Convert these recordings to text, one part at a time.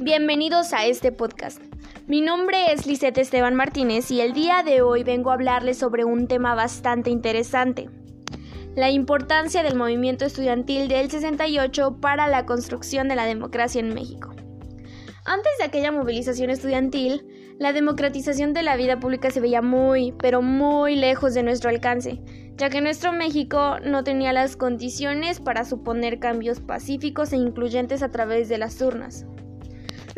Bienvenidos a este podcast. Mi nombre es Lisette Esteban Martínez y el día de hoy vengo a hablarles sobre un tema bastante interesante. La importancia del movimiento estudiantil del 68 para la construcción de la democracia en México. Antes de aquella movilización estudiantil, la democratización de la vida pública se veía muy, pero muy lejos de nuestro alcance, ya que nuestro México no tenía las condiciones para suponer cambios pacíficos e incluyentes a través de las urnas.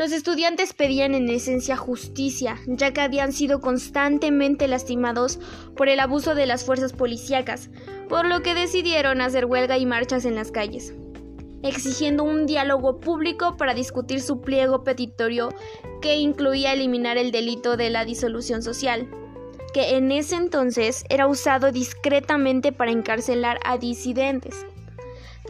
Los estudiantes pedían en esencia justicia, ya que habían sido constantemente lastimados por el abuso de las fuerzas policíacas, por lo que decidieron hacer huelga y marchas en las calles, exigiendo un diálogo público para discutir su pliego petitorio que incluía eliminar el delito de la disolución social, que en ese entonces era usado discretamente para encarcelar a disidentes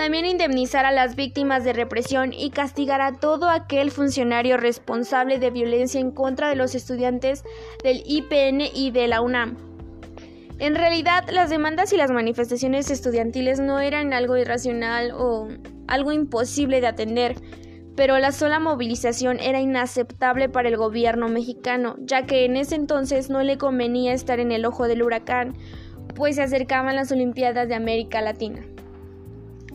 también indemnizar a las víctimas de represión y castigar a todo aquel funcionario responsable de violencia en contra de los estudiantes del IPN y de la UNAM. En realidad, las demandas y las manifestaciones estudiantiles no eran algo irracional o algo imposible de atender, pero la sola movilización era inaceptable para el gobierno mexicano, ya que en ese entonces no le convenía estar en el ojo del huracán, pues se acercaban las Olimpiadas de América Latina.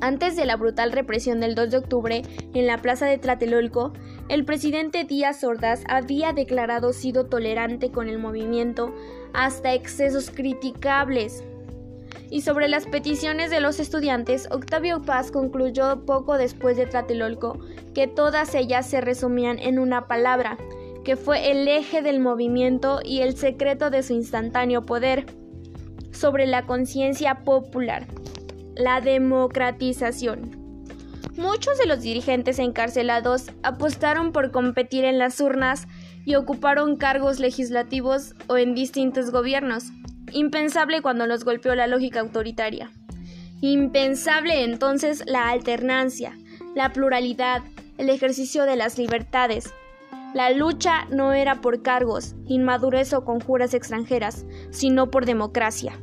Antes de la brutal represión del 2 de octubre en la plaza de Tlatelolco, el presidente Díaz Ordaz había declarado sido tolerante con el movimiento hasta excesos criticables. Y sobre las peticiones de los estudiantes, Octavio Paz concluyó poco después de Tlatelolco que todas ellas se resumían en una palabra, que fue el eje del movimiento y el secreto de su instantáneo poder sobre la conciencia popular la democratización. Muchos de los dirigentes encarcelados apostaron por competir en las urnas y ocuparon cargos legislativos o en distintos gobiernos, impensable cuando los golpeó la lógica autoritaria. Impensable entonces la alternancia, la pluralidad, el ejercicio de las libertades. La lucha no era por cargos, inmadurez o conjuras extranjeras, sino por democracia.